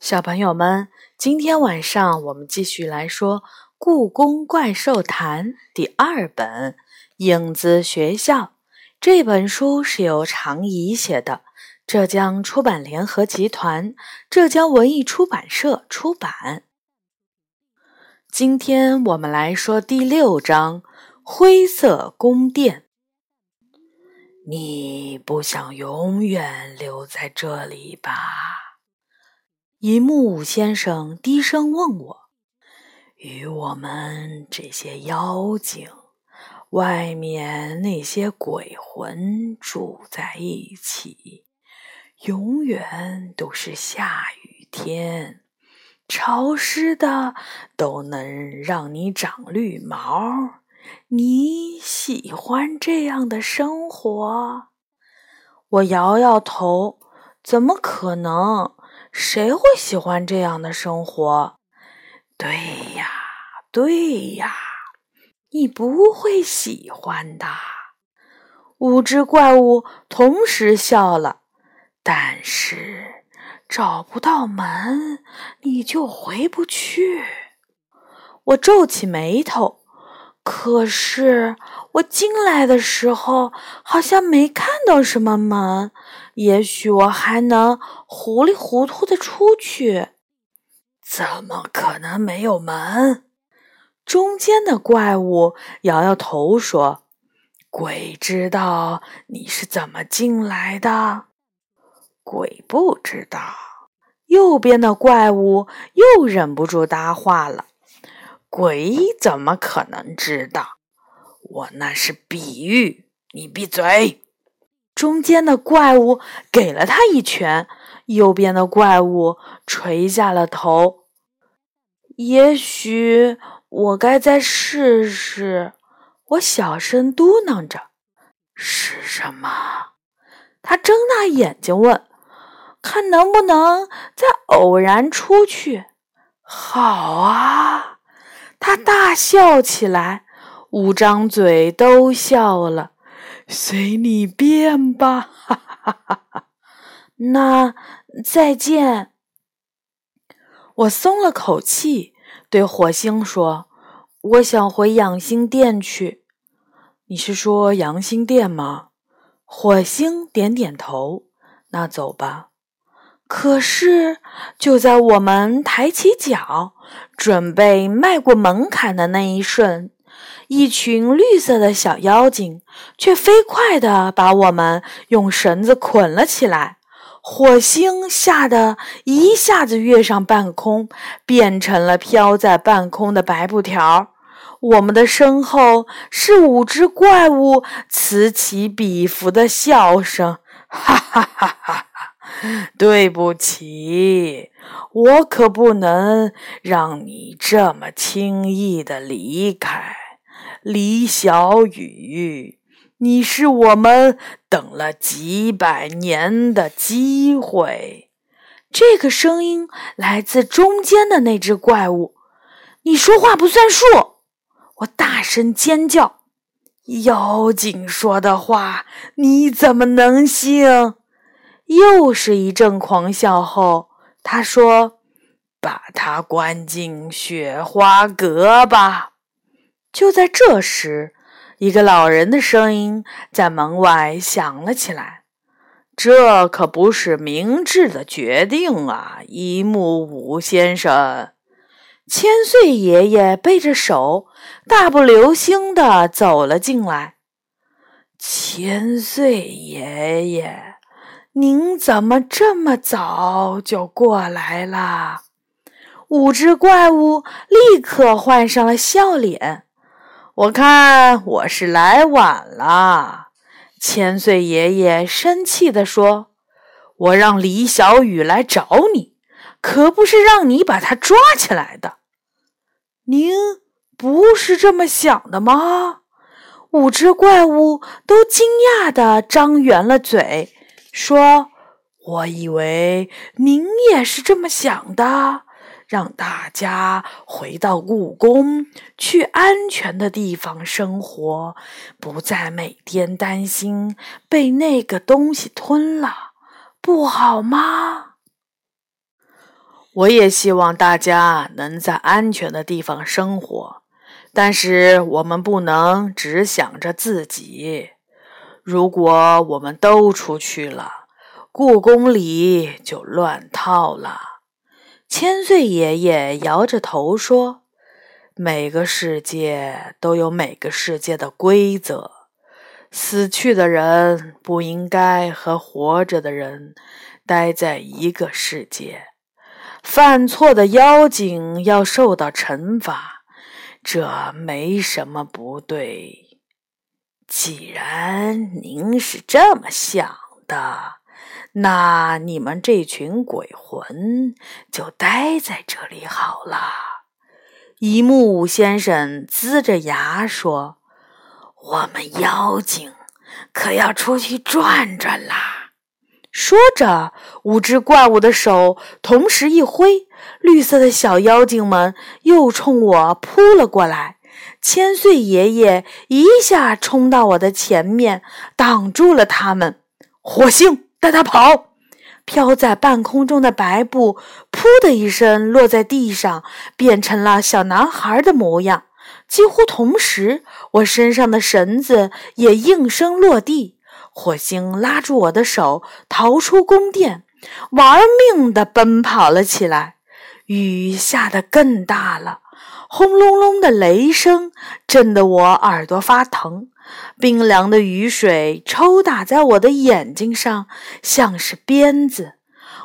小朋友们，今天晚上我们继续来说《故宫怪兽谈》第二本《影子学校》。这本书是由常怡写的，浙江出版联合集团、浙江文艺出版社出版。今天我们来说第六章《灰色宫殿》。你不想永远留在这里吧？一木五先生低声问我：“与我们这些妖精，外面那些鬼魂住在一起，永远都是下雨天，潮湿的都能让你长绿毛。你喜欢这样的生活？”我摇摇头：“怎么可能？”谁会喜欢这样的生活？对呀，对呀，你不会喜欢的。五只怪物同时笑了。但是找不到门，你就回不去。我皱起眉头。可是我进来的时候好像没看到什么门。也许我还能糊里糊涂的出去，怎么可能没有门？中间的怪物摇摇头说：“鬼知道你是怎么进来的，鬼不知道。”右边的怪物又忍不住搭话了：“鬼怎么可能知道？我那是比喻，你闭嘴。”中间的怪物给了他一拳，右边的怪物垂下了头。也许我该再试试，我小声嘟囔着：“是什么？”他睁大眼睛问：“看能不能再偶然出去？”好啊！他大笑起来，五张嘴都笑了。随你便吧，哈哈哈哈！那再见。我松了口气，对火星说：“我想回养心殿去。”你是说养心殿吗？火星点点头。那走吧。可是，就在我们抬起脚，准备迈过门槛的那一瞬。一群绿色的小妖精却飞快地把我们用绳子捆了起来。火星吓得一下子跃上半空，变成了飘在半空的白布条。我们的身后是五只怪物此起彼伏的笑声，哈哈哈哈！对不起，我可不能让你这么轻易的离开。李小雨，你是我们等了几百年的机会。这个声音来自中间的那只怪物。你说话不算数！我大声尖叫。妖精说的话，你怎么能信？又是一阵狂笑后，他说：“把他关进雪花阁吧。”就在这时，一个老人的声音在门外响了起来：“这可不是明智的决定啊，一木五先生。”千岁爷爷背着手，大步流星地走了进来。千岁爷爷，您怎么这么早就过来了？五只怪物立刻换上了笑脸。我看我是来晚了，千岁爷爷生气地说：“我让李小雨来找你，可不是让你把他抓起来的。您不是这么想的吗？”五只怪物都惊讶地张圆了嘴，说：“我以为您也是这么想的。”让大家回到故宫，去安全的地方生活，不再每天担心被那个东西吞了，不好吗？我也希望大家能在安全的地方生活，但是我们不能只想着自己。如果我们都出去了，故宫里就乱套了。千岁爷爷摇着头说：“每个世界都有每个世界的规则，死去的人不应该和活着的人待在一个世界。”犯错的妖精要受到惩罚，这没什么不对。既然您是这么想的，那你们这群鬼魂就待在这里好了。一木五先生呲着牙说：“我们妖精可要出去转转啦。”说着，五只怪物的手同时一挥，绿色的小妖精们又冲我扑了过来。千岁爷爷一下冲到我的前面，挡住了他们。火星，带他跑！飘在半空中的白布“噗”的一声落在地上，变成了小男孩的模样。几乎同时，我身上的绳子也应声落地。火星拉住我的手，逃出宫殿，玩命地奔跑了起来。雨下得更大了，轰隆隆的雷声震得我耳朵发疼。冰凉的雨水抽打在我的眼睛上，像是鞭子。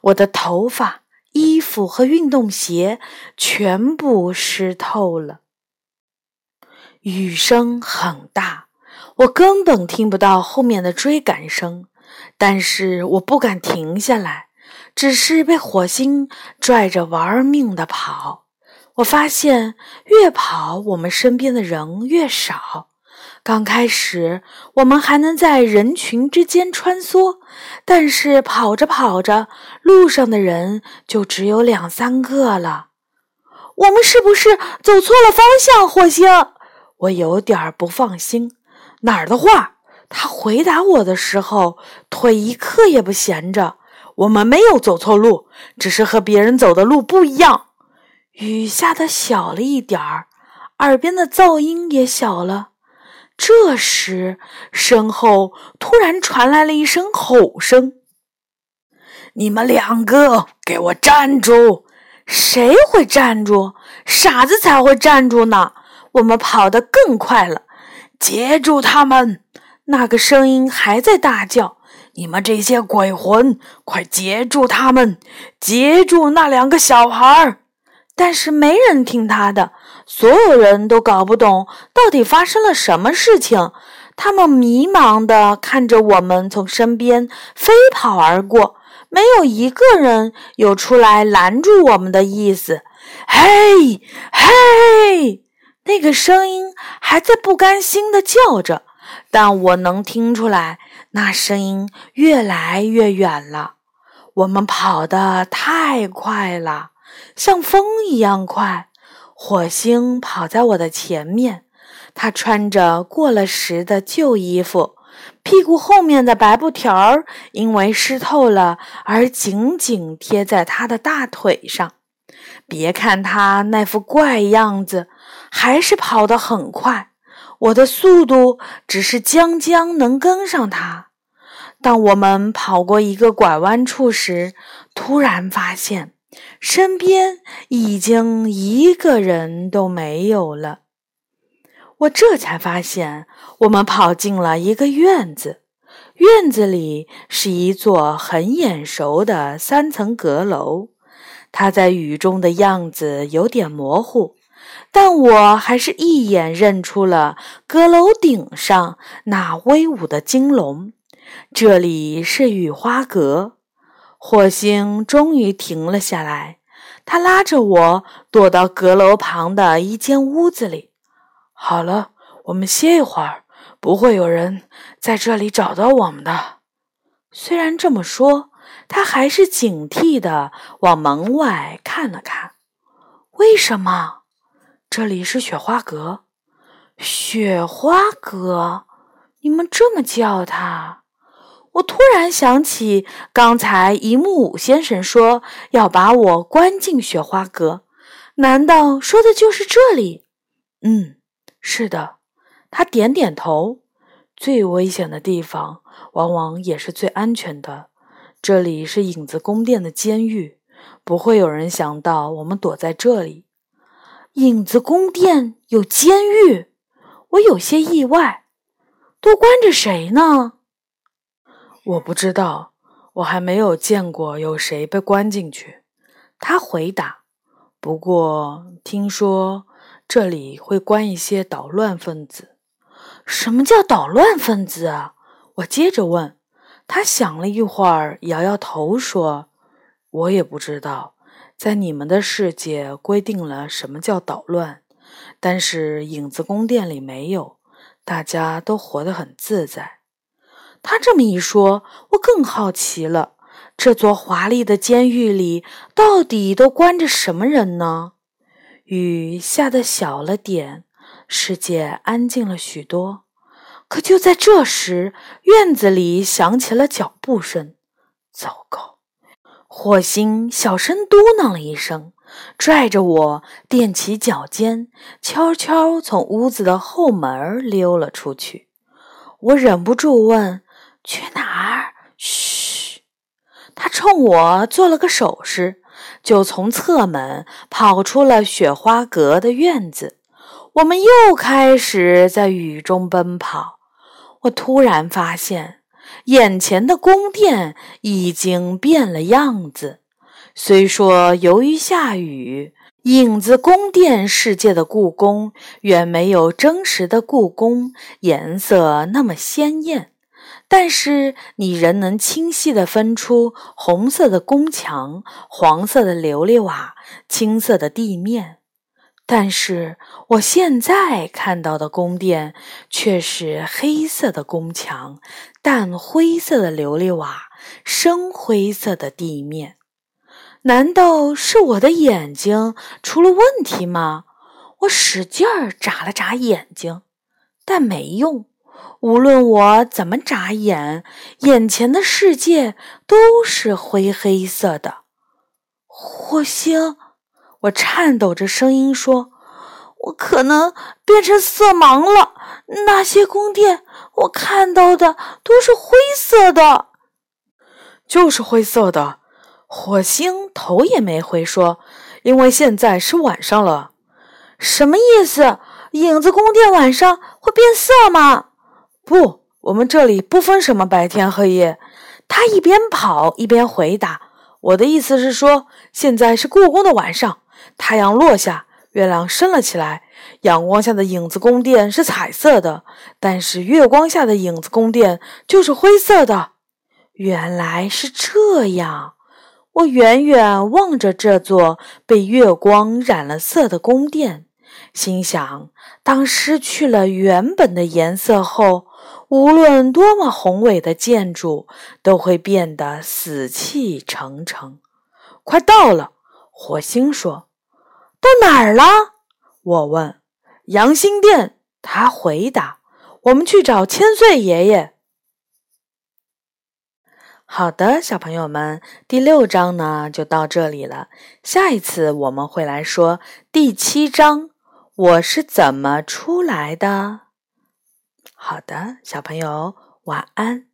我的头发、衣服和运动鞋全部湿透了。雨声很大。我根本听不到后面的追赶声，但是我不敢停下来，只是被火星拽着玩命的跑。我发现越跑，我们身边的人越少。刚开始，我们还能在人群之间穿梭，但是跑着跑着，路上的人就只有两三个了。我们是不是走错了方向？火星，我有点不放心。哪儿的话？他回答我的时候，腿一刻也不闲着。我们没有走错路，只是和别人走的路不一样。雨下的小了一点儿，耳边的噪音也小了。这时，身后突然传来了一声吼声：“你们两个，给我站住！”谁会站住？傻子才会站住呢！我们跑得更快了。截住他们！那个声音还在大叫：“你们这些鬼魂，快截住他们！截住那两个小孩！”但是没人听他的，所有人都搞不懂到底发生了什么事情。他们迷茫地看着我们从身边飞跑而过，没有一个人有出来拦住我们的意思。嘿，嘿！那个声音还在不甘心地叫着，但我能听出来，那声音越来越远了。我们跑得太快了，像风一样快。火星跑在我的前面，他穿着过了时的旧衣服，屁股后面的白布条儿因为湿透了而紧紧贴在他的大腿上。别看他那副怪样子，还是跑得很快。我的速度只是将将能跟上他。当我们跑过一个拐弯处时，突然发现身边已经一个人都没有了。我这才发现，我们跑进了一个院子。院子里是一座很眼熟的三层阁楼。它在雨中的样子有点模糊，但我还是一眼认出了阁楼顶上那威武的金龙。这里是雨花阁。火星终于停了下来，他拉着我躲到阁楼旁的一间屋子里。好了，我们歇一会儿，不会有人在这里找到我们的。虽然这么说。他还是警惕地往门外看了看。为什么？这里是雪花阁。雪花阁，你们这么叫它？我突然想起刚才一木五先生说要把我关进雪花阁，难道说的就是这里？嗯，是的。他点点头。最危险的地方，往往也是最安全的。这里是影子宫殿的监狱，不会有人想到我们躲在这里。影子宫殿有监狱，我有些意外。都关着谁呢？我不知道，我还没有见过有谁被关进去。他回答。不过听说这里会关一些捣乱分子。什么叫捣乱分子啊？我接着问。他想了一会儿，摇摇头说：“我也不知道，在你们的世界规定了什么叫捣乱，但是影子宫殿里没有，大家都活得很自在。”他这么一说，我更好奇了。这座华丽的监狱里到底都关着什么人呢？雨下得小了点，世界安静了许多。可就在这时，院子里响起了脚步声。糟糕！火星小声嘟囔了一声，拽着我踮起脚尖，悄悄从屋子的后门溜了出去。我忍不住问：“去哪儿？”嘘！他冲我做了个手势，就从侧门跑出了雪花阁的院子。我们又开始在雨中奔跑。我突然发现，眼前的宫殿已经变了样子。虽说由于下雨，影子宫殿世界的故宫远没有真实的故宫颜色那么鲜艳，但是你仍能清晰地分出红色的宫墙、黄色的琉璃瓦、青色的地面。但是我现在看到的宫殿却是黑色的宫墙、淡灰色的琉璃瓦、深灰色的地面。难道是我的眼睛出了问题吗？我使劲儿眨了眨眼睛，但没用。无论我怎么眨眼，眼前的世界都是灰黑色的。火星。我颤抖着声音说：“我可能变成色盲了。那些宫殿，我看到的都是灰色的，就是灰色的。”火星头也没回说：“因为现在是晚上了。”什么意思？影子宫殿晚上会变色吗？不，我们这里不分什么白天黑夜。他一边跑一边回答：“我的意思是说，现在是故宫的晚上。”太阳落下，月亮升了起来。阳光下的影子宫殿是彩色的，但是月光下的影子宫殿就是灰色的。原来是这样。我远远望着这座被月光染了色的宫殿，心想：当失去了原本的颜色后，无论多么宏伟的建筑，都会变得死气沉沉。快到了，火星说。到哪儿了？我问。阳心殿，他回答。我们去找千岁爷爷。好的，小朋友们，第六章呢就到这里了。下一次我们会来说第七章，我是怎么出来的。好的，小朋友，晚安。